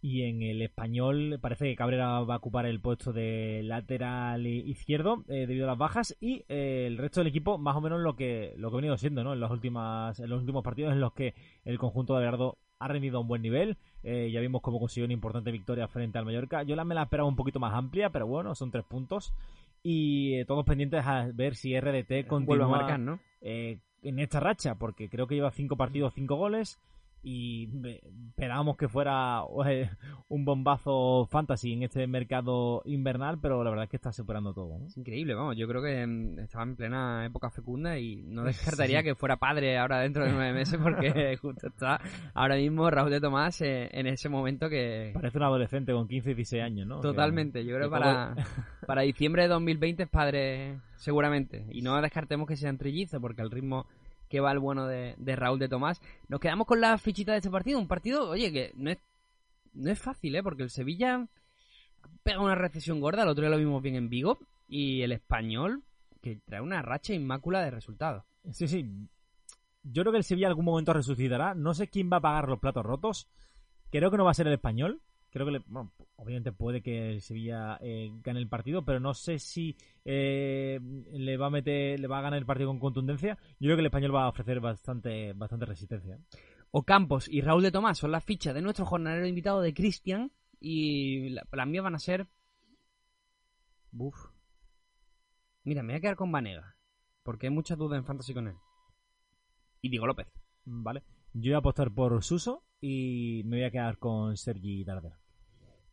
Y en el español parece que Cabrera va a ocupar el puesto de lateral izquierdo eh, debido a las bajas y eh, el resto del equipo más o menos lo que lo que ha venido siendo ¿no? en, las últimas, en los últimos partidos en los que el conjunto de Gerardo ha rendido a un buen nivel. Eh, ya vimos cómo consiguió una importante victoria frente al Mallorca. Yo la me la esperaba un poquito más amplia, pero bueno, son tres puntos. Y eh, todos pendientes a ver si RDT Vuelve a continúa marcar, ¿no? eh, en esta racha, porque creo que lleva cinco partidos, cinco goles. Y esperábamos que fuera eh, un bombazo fantasy en este mercado invernal, pero la verdad es que está superando todo. ¿no? Es increíble, vamos. Yo creo que mm, estaba en plena época fecunda y no descartaría que fuera padre ahora dentro de nueve meses porque justo está ahora mismo Raúl de Tomás eh, en ese momento que... Parece un adolescente con 15 y 16 años, ¿no? Totalmente, yo creo que para, para diciembre de 2020 es padre seguramente. Y no descartemos que sean trillizos porque al ritmo que va el bueno de, Raúl de Tomás. Nos quedamos con la fichita de este partido. Un partido, oye, que no es, no es fácil, ¿eh? Porque el Sevilla pega una recesión gorda, el otro día lo vimos bien en Vigo. Y el español, que trae una racha inmácula de resultados. Sí, sí. Yo creo que el Sevilla en algún momento resucitará. No sé quién va a pagar los platos rotos. Creo que no va a ser el español. Creo que, le- bueno, obviamente puede que el Sevilla eh, gane el partido, pero no sé si eh, le va a meter, le va a ganar el partido con contundencia. Yo creo que el español va a ofrecer bastante, bastante resistencia. Ocampos y Raúl de Tomás son las fichas de nuestro jornalero invitado de Cristian. Y la- las mías van a ser. Buf. Mira, me voy a quedar con Vanega. Porque hay muchas dudas en Fantasy con él. Y Diego López. Vale. Yo voy a apostar por Suso y me voy a quedar con Sergi Darder.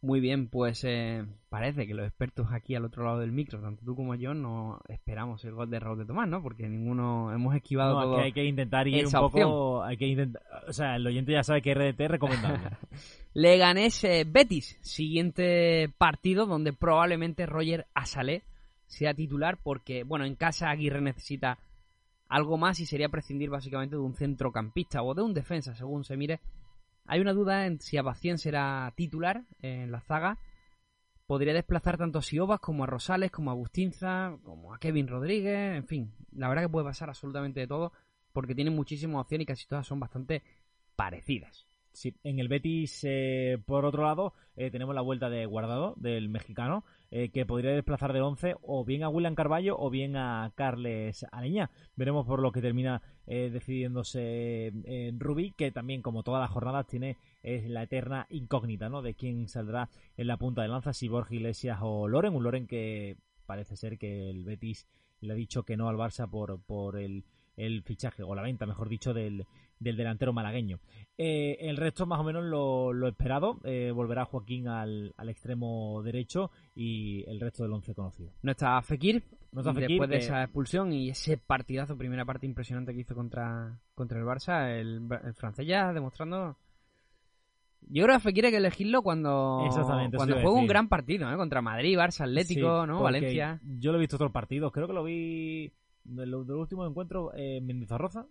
Muy bien, pues eh, parece que los expertos aquí al otro lado del micro, tanto tú como yo, no esperamos el gol de Raúl de Tomás, ¿no? Porque ninguno hemos esquivado No, todo. que hay que intentar ir un poco. Hay que intentar. O sea, el oyente ya sabe que RDT es recomendable. Leganés eh, Betis, siguiente partido donde probablemente Roger Asalé sea titular porque, bueno, en casa Aguirre necesita algo más y sería prescindir básicamente de un centrocampista o de un defensa, según se mire. Hay una duda en si Abacien será titular en la zaga. Podría desplazar tanto a Siobas como a Rosales, como a Agustinza, como a Kevin Rodríguez, en fin. La verdad que puede pasar absolutamente de todo porque tienen muchísimas opciones y casi todas son bastante parecidas. Sí, en el Betis, eh, por otro lado, eh, tenemos la vuelta de Guardado, del mexicano, eh, que podría desplazar del 11 o bien a William Carballo o bien a Carles Aleña. Veremos por lo que termina eh, decidiéndose en Rubí, que también, como todas las jornadas, tiene la eterna incógnita, ¿no? De quién saldrá en la punta de lanza, si Borja Iglesias o Loren, un Loren que parece ser que el Betis le ha dicho que no al Barça por, por el, el fichaje, o la venta, mejor dicho, del, del delantero malagueño. Eh, el resto más o menos lo, lo esperado. Eh, volverá Joaquín al, al extremo derecho y el resto del once conocido. No está Fekir, No está Fekir, después de que- esa expulsión y ese partidazo, primera parte impresionante que hizo contra, contra el Barça, el, el francés ya demostrando... Yo creo que Fekir hay que elegirlo cuando, cuando juega un gran partido, ¿eh? Contra Madrid, Barça, Atlético, Sí, ¿no? Valencia. Yo lo he visto otros partidos, creo que lo vi del, del último encuentro eh, en Mendizorroza.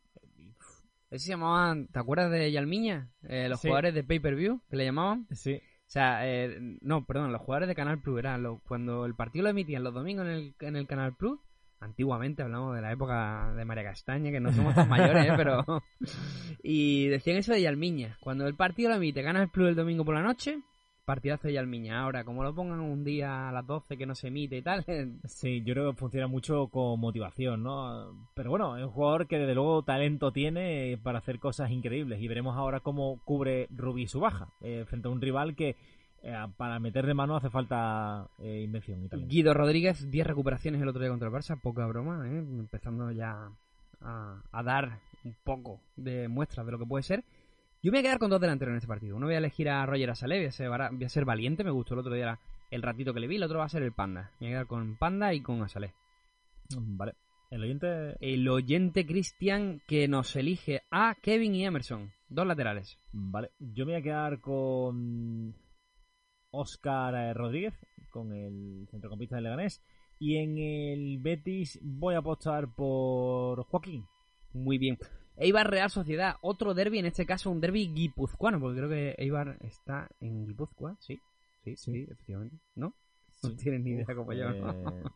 Ese se llamaban, ¿te acuerdas de Yalmiña? Eh, los Sí. jugadores de pay-per-view, que le llamaban. Sí, O sea, eh, no, perdón, los jugadores de Canal Plus, eran los- cuando el partido lo emitían los domingos en el, en el Canal Plus, antiguamente hablamos de la época de María Castaña, que no somos tan mayores, ¿eh? pero... Y decían eso de Yalmiña, cuando el partido lo emite Canal Plus el domingo por la noche, partidazo de Yalmiña. Ahora, como lo pongan un día a las 12 que no se emite y tal, Sí, yo creo que funciona mucho con motivación, ¿no? Pero bueno, es un jugador que desde luego talento tiene para hacer cosas increíbles y veremos ahora cómo cubre Rubí su baja eh, frente a un rival que eh, para meterle mano hace falta eh, invención y talento. Guido Rodríguez, 10 recuperaciones el otro día contra el Barça, poca broma, ¿eh? empezando ya a, a dar un poco de muestras de lo que puede ser. Yo me voy a quedar con dos delanteros en este partido. Uno voy a elegir a Roger Asalé, voy a ser, voy a ser valiente, me gustó el otro día el ratito que le vi, el otro va a ser el Panda. Me voy a quedar con Panda y con Asalé. Vale. El oyente, El oyente Cristian que nos elige a Kevin y Emerson, dos laterales. vale. Yo me voy a quedar con Oscar eh, Rodríguez, con el centrocampista de Leganés. Y en el Betis voy a apostar por Joaquín. Muy bien. Eibar Real Sociedad, otro derby, en este caso un derby guipuzcoano, porque creo que Eibar está en Guipúzcoa, sí. Sí, sí, Sí. efectivamente. ¿No? No tienes ni idea Uf, como yo. eh,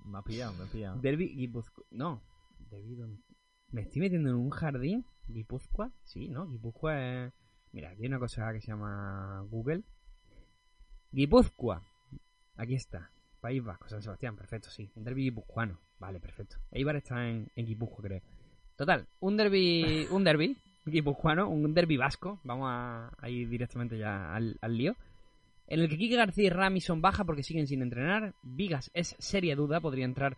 me ha pillado, me ha pillado. Derby Guipúzcoa. No. Derby don- Me estoy metiendo en un jardín. Guipúzcoa. Sí, ¿no? Guipúzcoa es... Mira, aquí hay una cosa que se llama Google. Guipúzcoa. Aquí está. País Vasco, San Sebastián. Perfecto, sí. Un derby guipuzcoano. Vale, perfecto. Eibar está en, en Guipúzcoa, creo. Total, un derby, un derby guipuzcoano, un derby vasco. Vamos a, ir directamente ya al, al lío. En el que Kike García y Rami son baja porque siguen sin entrenar. Vigas es seria duda, podría entrar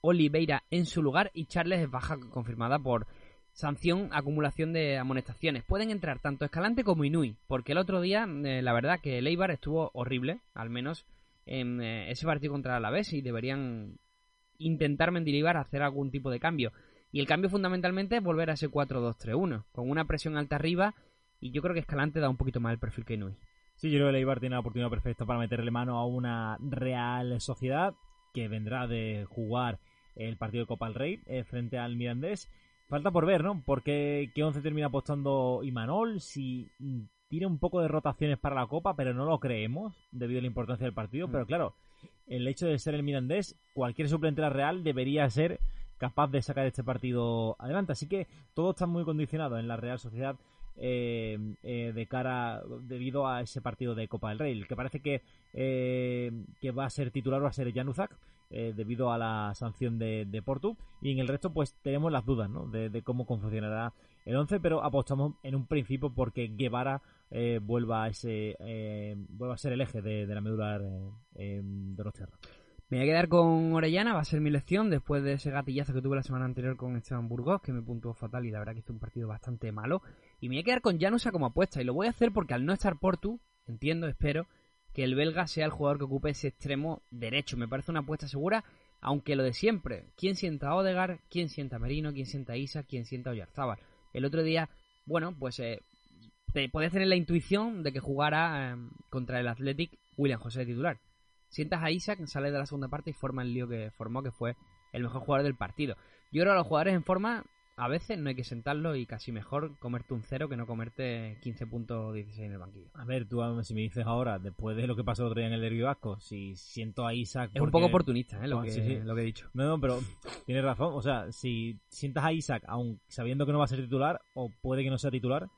Oliveira en su lugar y Charles es baja confirmada por sanción, acumulación de amonestaciones. Pueden entrar tanto Escalante como Inui, porque el otro día, eh, la verdad que el Eibar estuvo horrible, al menos en eh, ese partido contra el Alavés y deberían intentar Mendilibar hacer algún tipo de cambio. Y el cambio fundamentalmente es volver a ese 4-2-3-1, con una presión alta arriba y yo creo que Escalante da un poquito más el perfil que Inui. Sí, yo creo que el Eibar tiene la oportunidad perfecta para meterle mano a una Real Sociedad que vendrá de jugar el partido de Copa del Rey eh, frente al Mirandés. Falta por ver, ¿no? Porque qué 11 termina apostando Imanol, si tiene un poco de rotaciones para la Copa, pero no lo creemos debido a la importancia del partido. Mm. Pero claro, el hecho de ser el Mirandés, cualquier suplente de la Real debería ser capaz de sacar este partido adelante. Así que todo está muy condicionado en la Real Sociedad eh, eh, de cara debido a ese partido de Copa del Rey. Que parece que, eh, que va a ser titular va a ser Januzak eh, debido a la sanción de, de Portu y en el resto pues tenemos las dudas ¿no? de, cómo funcionará el 11 pero apostamos en un principio porque Guevara eh, vuelva a ese eh, vuelva a ser el eje de, de la medular de los tierras. Me voy a quedar con Orellana, va a ser mi lección después de ese gatillazo que tuve la semana anterior con Esteban Burgos, que me puntuó fatal y la verdad que hizo un partido bastante malo. Y me voy a quedar con Janusa como apuesta y lo voy a hacer porque al no estar Portu, entiendo, espero, que el belga sea el jugador que ocupe ese extremo derecho. Me parece una apuesta segura, aunque lo de siempre. ¿Quién sienta a Odegar? ¿Quién sienta a Merino? ¿Quién sienta a Isa? ¿Quién sienta a Oyarzábal? El otro día, bueno, pues eh, te podías tener la intuición de que jugara eh, contra el Athletic William José titular. Sientas a Isaac, sale de la segunda parte y forma el lío que formó, que fue el mejor jugador del partido. Yo creo que a los jugadores en forma, a veces no hay que sentarlo y casi mejor comerte un cero que no comerte 15.16 en el banquillo. A ver, tú si me dices ahora, después de lo que pasó el otro día en el Derby Vasco, si siento a Isaac... Es un poco oportunista, ¿eh? Lo, Ah, que, sí, sí. lo que he dicho. No, no, pero tienes razón. O sea, si sientas a Isaac, aun sabiendo que no va a ser titular, o puede que no sea titular,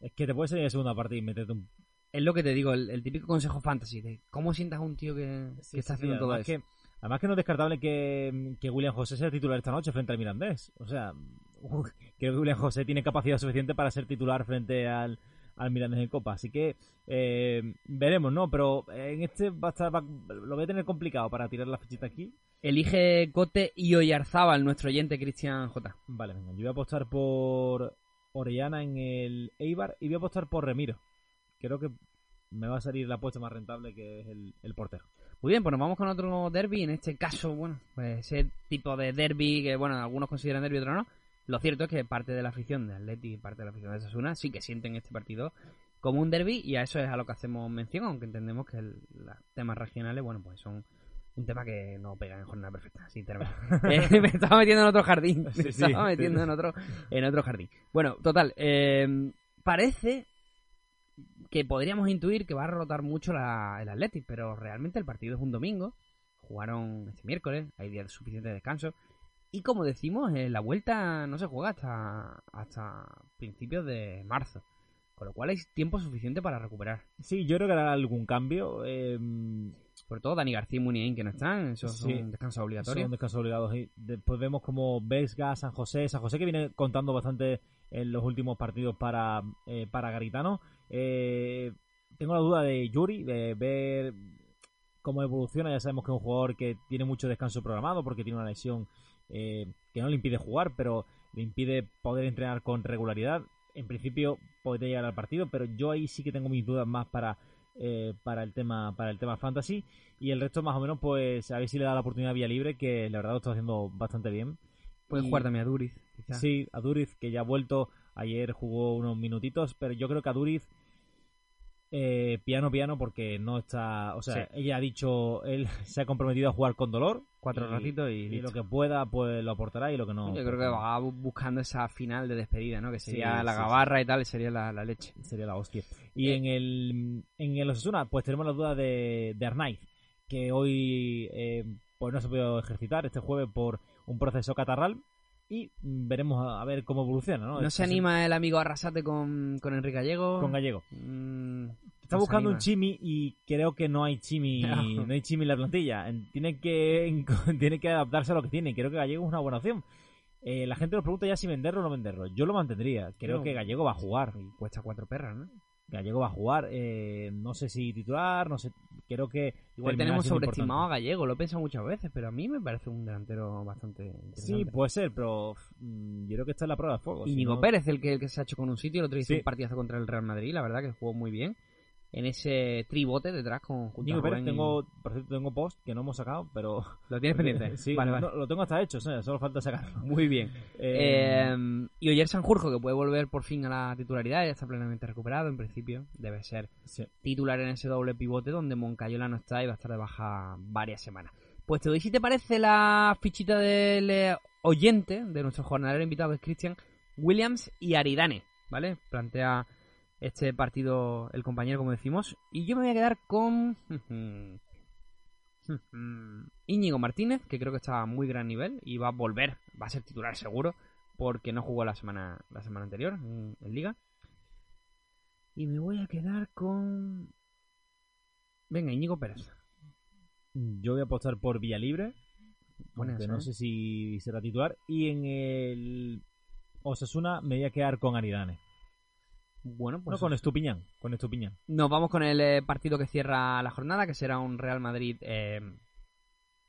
Es que te puedes salir de segunda parte y meterte un... Es lo que te digo, el, el típico consejo fantasy de cómo sientas a un tío que, que está haciendo todo eso. Que, además que no es descartable que, que William José sea titular esta noche frente al Mirandés. O sea, creo que William José tiene capacidad suficiente para ser titular frente al, al Mirandés en Copa. Así que eh, veremos, ¿no? Pero en este va a estar, va- lo voy a tener complicado para tirar la fichita aquí. Elige Cote y Oyarzábal, nuestro oyente Cristian J. Vale, venga, yo voy a apostar por Orellana en el Eibar y voy a apostar por Remiro. Creo que me va a salir la apuesta más rentable que es el, el portero. Muy bien, pues nos vamos con otro derby. En este caso, bueno, pues ese tipo de derby que, bueno, algunos consideran derby, otros no. Lo cierto es que parte de la afición de Atleti y parte de la afición de Sasuna sí que sienten este partido como un derby y a eso es a lo que hacemos mención, aunque entendemos que el- los temas regionales, bueno, pues son un tema que no pega en jornada perfecta, sinceramente. Eh, me estaba metiendo en otro jardín, me Sí, sí. estaba metiendo en otro, en otro jardín. Bueno, total, eh, parece que podríamos intuir que va a rotar mucho la, el Athletic, pero realmente el partido es un domingo. Jugaron este miércoles, hay días de suficiente descanso. Y como decimos, eh, la vuelta no se juega hasta, hasta principios de marzo. Con lo cual hay tiempo suficiente para recuperar. Sí, yo creo que hará algún cambio. eh, Sobre todo Dani García y Muniain que no están, esos Sí. son descansos obligatorios. Son descansos obligados. Y después vemos como Vesga, San José, San José que viene contando bastante en los últimos partidos para, eh, para Garitano. Eh, tengo la duda de Yuri, de ver cómo evoluciona. Ya sabemos que es un jugador que tiene mucho descanso programado porque tiene una lesión eh, que no le impide jugar, pero le impide poder entrenar con regularidad. En principio podría llegar al partido, pero yo ahí sí que tengo mis dudas más para eh, para el tema para el tema fantasy y el resto más o menos pues a ver si le da la oportunidad vía libre que la verdad lo está haciendo bastante bien Puede Y- jugar también a Duriz, quizá. sí a Duriz que ya ha vuelto ayer jugó unos minutitos pero yo creo que a Duriz eh, piano piano porque no está o sea Sí. ella ha dicho él se ha comprometido a jugar con dolor Cuatro y- ratitos y, lo que pueda pues lo aportará y lo que no Yo creo que va bu- buscando esa final de despedida, ¿no? Que sería Sí, la sí, gabarra y tal, sería la, la leche. sería la hostia. Y Eh. en el en el Osasuna, pues tenemos la duda de, de Arnaiz, que hoy eh, pues no se ha podido ejercitar este jueves por un proceso catarral y veremos a, a ver cómo evoluciona, ¿no? ¿No se anima el amigo Arrasate con, con Enrique Gallego? con Gallego. Mm, Está no buscando un chimi y creo que no hay chimi, No. no hay chimi en la plantilla. En- Tiene que tiene que adaptarse a lo que tiene. Creo que Gallego es una buena opción. Eh, la gente nos pregunta ya si venderlo o no venderlo. Yo lo mantendría. Creo No. que Gallego va a jugar. Y cuesta cuatro perras, ¿no? Gallego va a jugar. eh, no sé si titular, no sé. Creo que Igual tenemos sobreestimado a. Gallego, lo he pensado muchas veces, pero a mí me parece un delantero bastante Sí, interesante. puede ser, pero mm, yo creo que esta es la prueba de fuego. si Íñigo no- Pérez, el que, el que se ha hecho con un sitio, el otro hizo Sí. un partidazo contra el Real Madrid, la verdad que jugó muy bien. En ese tribote detrás con junto Pérez, y- tengo, por cierto, tengo post que no hemos sacado, pero. ¿Lo tienes pendiente? sí, vale, vale. no, lo tengo hasta hecho, o sea, solo falta sacarlo. Muy bien. Eh, Eh, y Oyer Sanjurjo, que puede volver por fin a la titularidad, ya está plenamente recuperado en principio. Debe ser sí. titular en ese doble pivote donde Moncayola no está y va a estar de baja varias semanas. Pues te doy si te parece la fichita del eh, oyente, de nuestro jornalero invitado, que es Christian Williams y Aridane, ¿vale? Plantea este partido el compañero, como decimos. Y yo me voy a quedar con Íñigo Martínez, que creo que está a muy gran nivel y va a volver, va a ser titular seguro, porque no jugó la semana, la semana anterior en, en Liga. Y me voy a quedar con. Venga, Íñigo Pérez. Yo voy a apostar por Vía Libre, Buena aunque esa, no ¿eh? sé si será titular. Y en el Osasuna me voy a quedar con Aridane. Bueno, pues no con Estupiñán, con Estupiñán. nos vamos con el eh, partido que cierra la jornada, que será un Real Madrid eh,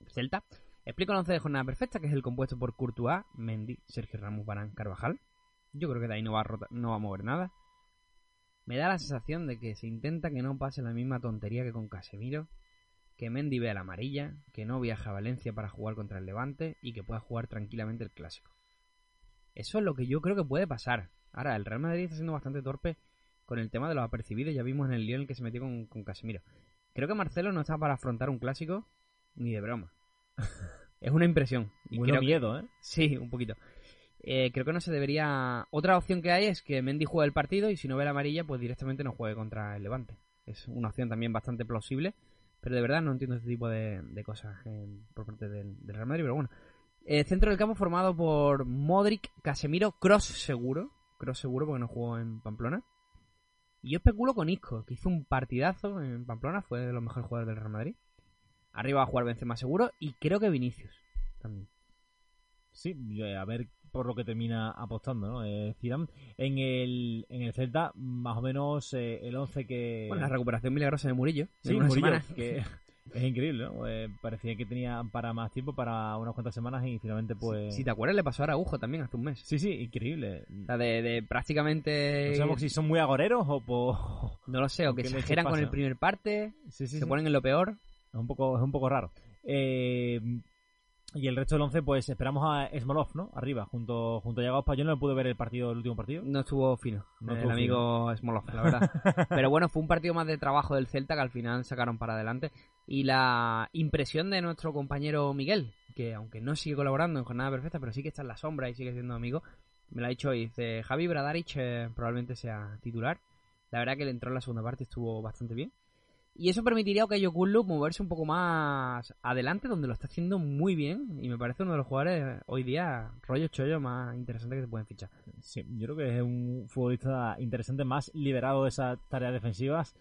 Celta. Explico el once de jornada perfecta, que es el compuesto por Courtois, Mendy, Sergio Ramos, Barán, Carvajal. Yo creo que de ahí no va a, no va a mover nada. Me da la sensación de que se intenta que no pase la misma tontería que con Casemiro, que Mendy vea la amarilla, que no viaje a Valencia para jugar contra el Levante y que pueda jugar tranquilamente el clásico. Eso es lo que yo creo que puede pasar. Ahora, el Real Madrid está siendo bastante torpe con el tema de los apercibidos. Ya vimos en el lío en el que se metió con, con Casemiro. Creo que Marcelo no está para afrontar un clásico ni de broma. es una impresión. Y creo que- miedo, ¿eh? Sí, un poquito. Eh, creo que no se debería. Otra opción que hay es que Mendy juegue el partido y si no ve la amarilla, pues directamente no juegue contra el Levante. Es una opción también bastante plausible, pero de verdad no entiendo este tipo de, de cosas eh, por parte del, del Real Madrid. Pero bueno, Eh, centro del campo formado por Modric, Casemiro, Cross seguro, Cross seguro porque no jugó en Pamplona, Y yo especulo con Isco, que hizo un partidazo en Pamplona, fue de los mejores jugadores del Real Madrid. Arriba va a jugar Benzema seguro y creo que Vinicius también. Sí, eh, a ver por lo que termina apostando, ¿no? Eh, Zidane en el, en el Celta, más o menos eh, el 11 que... Bueno, la recuperación milagrosa de Murillo. en Sí, Murillo, que es increíble, ¿no? Eh, parecía que tenía para más tiempo, para unas cuantas semanas y finalmente pues... Si te acuerdas, le pasó a Araujo también hace un mes. Sí, sí, increíble. O sea, de, de prácticamente... No sabemos si son muy agoreros o por... No lo sé, o que ¿Qué leche exageran con el primer parte, Sí, sí, se sí. ponen en lo peor. Es un poco, es un poco raro. Eh, y el resto del 11, pues esperamos a Smolov, ¿no? Arriba, junto, junto a Yago Aspas. Yo no pude ver el partido, el último partido. No estuvo fino, No el estuvo amigo Smolov, la verdad. Pero bueno, fue un partido más de trabajo del Celta que al final sacaron para adelante. Y la impresión de nuestro compañero Miguel, que aunque no sigue colaborando en Jornada Perfecta, pero sí que está en la sombra y sigue siendo amigo, me lo ha dicho y dice, Javi Bradaric eh, probablemente sea titular. La verdad que le entró en la segunda parte y estuvo bastante bien. Y eso permitiría a Kullu moverse un poco más adelante, donde lo está haciendo muy bien. Y me parece uno de los jugadores hoy día, rollo chollo, más interesante que se pueden fichar. Sí, yo creo que es un futbolista interesante, más liberado de esas tareas defensivas.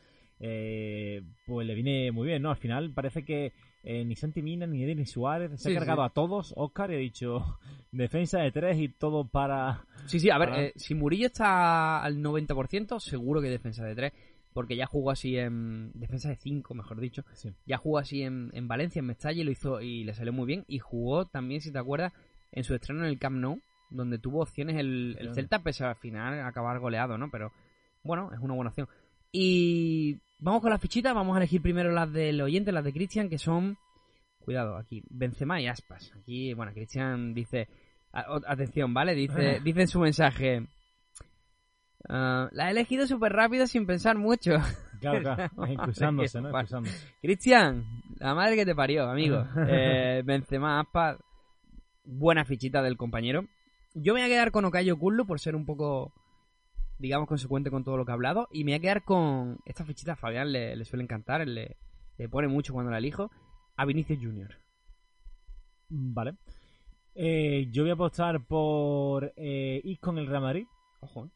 Eh, pues le viene muy bien, ¿no? Al final parece que eh, ni Santi Mina ni ni Suárez se Sí, ha cargado sí. a todos. Oscar y ha dicho defensa de tres y todo para. Sí, sí, a ver, Para- eh, si Murillo está al 90%, seguro que defensa de 3, porque ya jugó así en defensa de 5, mejor dicho. Sí. Ya jugó así en, en Valencia, en Mestalla, y lo hizo y le salió muy bien. Y jugó también, si te acuerdas, en su estreno en el Camp Nou, donde tuvo opciones el, el. Celta, pese al final acabar goleado, ¿no? Pero bueno, es una buena opción. Y vamos con las fichitas, vamos a elegir primero las del oyente, las de Cristian, que son, cuidado, aquí, Benzema y Aspas. Aquí, bueno, Cristian dice, atención, ¿vale? Dice, dice en su mensaje, ah, la he elegido súper rápido sin pensar mucho. Claro, claro. Excusándose, ¿no? Excusándose. Cristian, la madre que te parió, amigo. Eh, Benzema, Aspas, buena fichita del compañero. Yo me voy a quedar con Okayo Kullu por ser un poco, digamos, consecuente con todo lo que ha hablado. Y me voy a quedar con esta fichita a Fabián, le, le suele encantar, le, le pone mucho cuando la elijo. A Vinicius Junior. Vale. Eh, yo voy a apostar por eh, Isco en el Real Madrid. Ojo, ¿eh?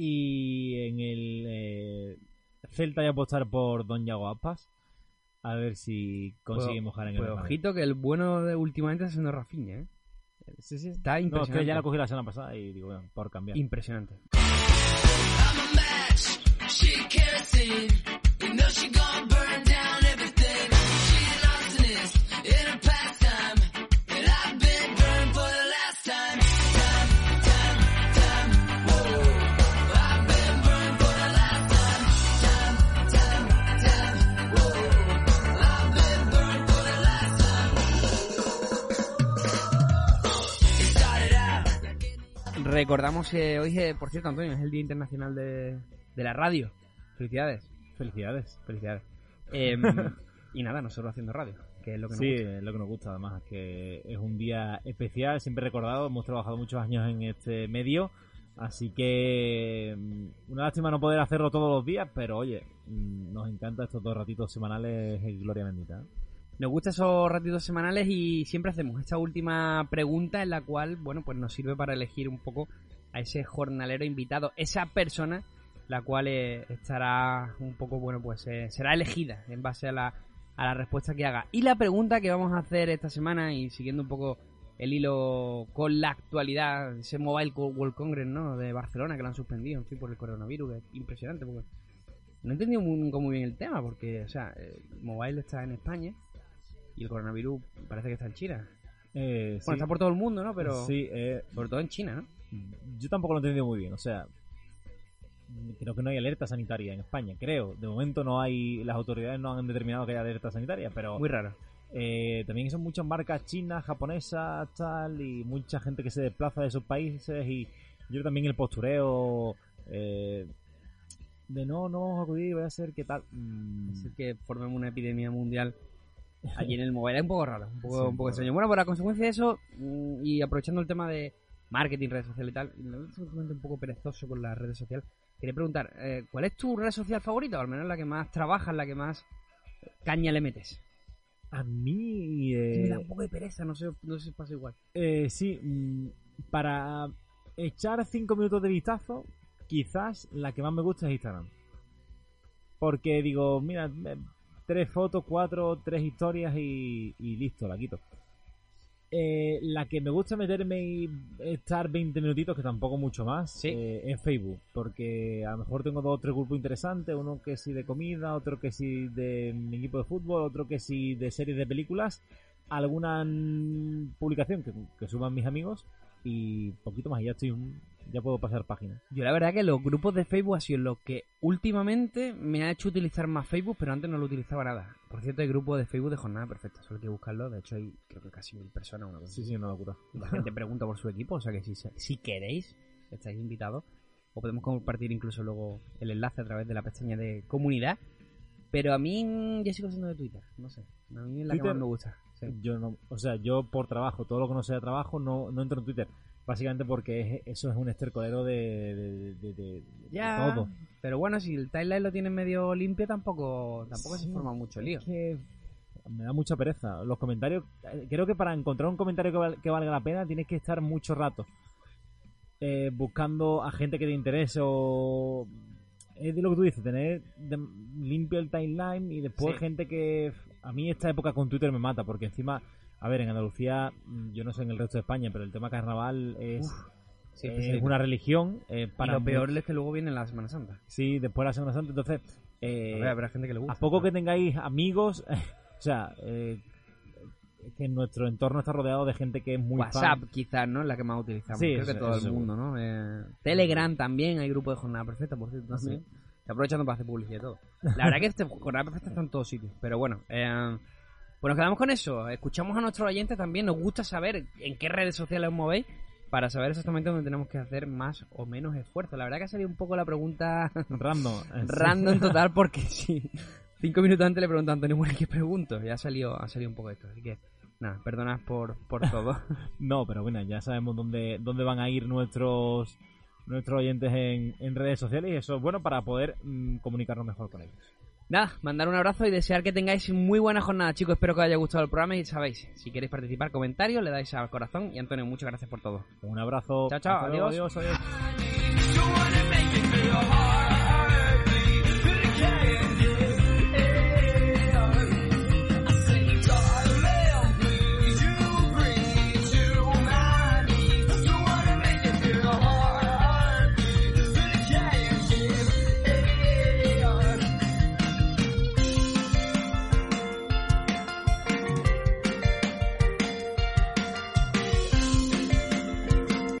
Y en el eh, Celta voy a apostar por Don Yago Aspas. A ver si consigue Pues- mojar en el Pues ojito que el bueno de últimamente está siendo Rafinha, ¿eh? Sí, sí. Está No, es impresionante. que ya la cogí la semana pasada y digo, bueno, por cambiar. Impresionante. Recordamos que hoy, eh, por cierto, Antonio, es el Día Internacional de, de la Radio. Felicidades. Felicidades. Felicidades. Em, y nada, nosotros haciendo radio, que es lo que nos Sí, gusta. es lo que nos gusta además, que es un día especial, siempre recordado, hemos trabajado muchos años en este medio, así que mm, una lástima no poder hacerlo todos los días, pero oye, mm, nos encanta estos dos ratitos semanales en Gloria Bendita. ¿Eh? Nos gustan esos ratitos semanales y siempre hacemos esta última pregunta en la cual, bueno, pues nos sirve para elegir un poco a ese jornalero invitado, esa persona la cual eh, estará un poco, bueno, pues eh, será elegida en base a la, a la respuesta que haga. Y la pregunta que vamos a hacer esta semana y siguiendo un poco el hilo con la actualidad, ese Mobile World Congress, ¿no? De Barcelona que lo han suspendido, en fin, por el coronavirus, es impresionante porque no he entendido muy, muy bien el tema porque, o sea, el Mobile está en España y el coronavirus parece que está en China. Eh, Bueno, está por todo el mundo, ¿no? Pero sí, eh, sobre todo en China, ¿no? yo tampoco lo he entendido muy bien, o sea, creo que no hay alerta sanitaria en España, creo, de momento no hay, las autoridades no han determinado que hay alerta sanitaria, pero... Muy raro. Eh, también son muchas marcas chinas, japonesas, tal, y mucha gente que se desplaza de esos países y yo también el postureo eh, de no, no vamos a acudir, voy a hacer qué tal. Mm, Así que formemos una epidemia mundial allí en el mobile. Es un poco raro, un poco, Sí, un poco extraño. Bueno, por la consecuencia de eso, mm, y aprovechando el tema de marketing, redes sociales y tal, un poco perezoso con las redes sociales. Quería preguntar, eh, ¿cuál es tu red social favorita? O al menos la que más trabajas, la que más caña le metes. a mí, Que me da eh, un poco de pereza, no sé, no sé si pasa igual. eh, sí, mm, para echar cinco minutos de vistazo, quizás la que más me gusta es Instagram. Porque digo, mira, eh, tres fotos, cuatro, tres historias y, y listo, la quito. Eh, la que me gusta meterme y estar 20 minutitos, que tampoco mucho más, Sí. eh, Facebook. Porque a lo mejor tengo dos o tres grupos interesantes, uno que sí de comida, otro que sí de mi equipo de fútbol, otro que sí de series de películas, alguna publicación que, que suban mis amigos y poquito más, y ya estoy, un- ya puedo pasar página. Yo la verdad que los grupos de Facebook ha sido lo que últimamente me ha hecho utilizar más Facebook, pero antes no lo utilizaba nada. Por cierto, hay grupos de Facebook de jornada perfecta, solo hay que buscarlo. De hecho, hay creo que casi mil personas. Una cosa Sí, sí, una locura. La gente pregunta por su equipo, o sea que si, si queréis, estáis invitados. O podemos compartir incluso luego el enlace a través de la pestaña de comunidad. Pero a mí, yo sigo siendo de Twitter, no sé. A mí es la que Twitter- más me gusta. sí. Yo no, o sea, yo por trabajo, todo lo que no sea trabajo, no, no entro en Twitter. Básicamente porque es- eso es un estercolero de, de, de- de- de Ya, todo. pero bueno, si el timeline lo tienes medio limpio, tampoco tampoco se forma mucho lío. Es que me da mucha pereza. Los comentarios, eh, creo que para encontrar un comentario que, val- que valga la pena tienes que estar mucho rato eh, buscando a gente que te interese o... Es de lo que tú dices, tener de- limpio el timeline y después Sí. gente que... A mí esta época con Twitter me mata porque encima, a ver, en Andalucía, mm, yo no sé en el resto de España, pero el tema carnaval es, Sí, es especialito. una religión. eh, Y lo peor es que luego viene la Semana Santa. Sí, después de la Semana Santa, entonces... eh, A ver, habrá gente que le gusta. a poco que tengáis amigos, o sea, eh, es que nuestro entorno está rodeado de gente que es muy WhatsApp, fan. quizás, ¿no? Es la que más utilizamos. Sí, Creo que todo el mundo, ¿no? Eh, Telegram también, hay grupo de jornada perfecta, por cierto. También. Está aprovechando para hacer publicidad y todo. La verdad que este jornada perfecta está en todos sitios. Pero bueno, eh, pues nos quedamos con eso. Escuchamos a nuestros oyentes también. Nos gusta saber en qué redes sociales os movéis para saber exactamente dónde tenemos que hacer más o menos esfuerzo. La verdad que ha salido un poco la pregunta Random. eh, sí. random total porque sí. Cinco minutos antes le pregunté a Antonio bueno, ¿qué pregunto? Y ha salido, ha salido un poco esto. Así que, nada, perdonad por, por todo. No, pero bueno, ya sabemos dónde, dónde van a ir nuestros nuestros oyentes en, en redes sociales y eso es bueno para poder mm, comunicarnos mejor con ellos. Nada, mandar un abrazo y desear que tengáis muy buena jornada, chicos. Espero que os haya gustado el programa y sabéis, si queréis participar, comentarios, le dais al corazón. Y Antonio, muchas gracias por todo. Un abrazo. Chao, chao, Hasta luego, adiós. adiós,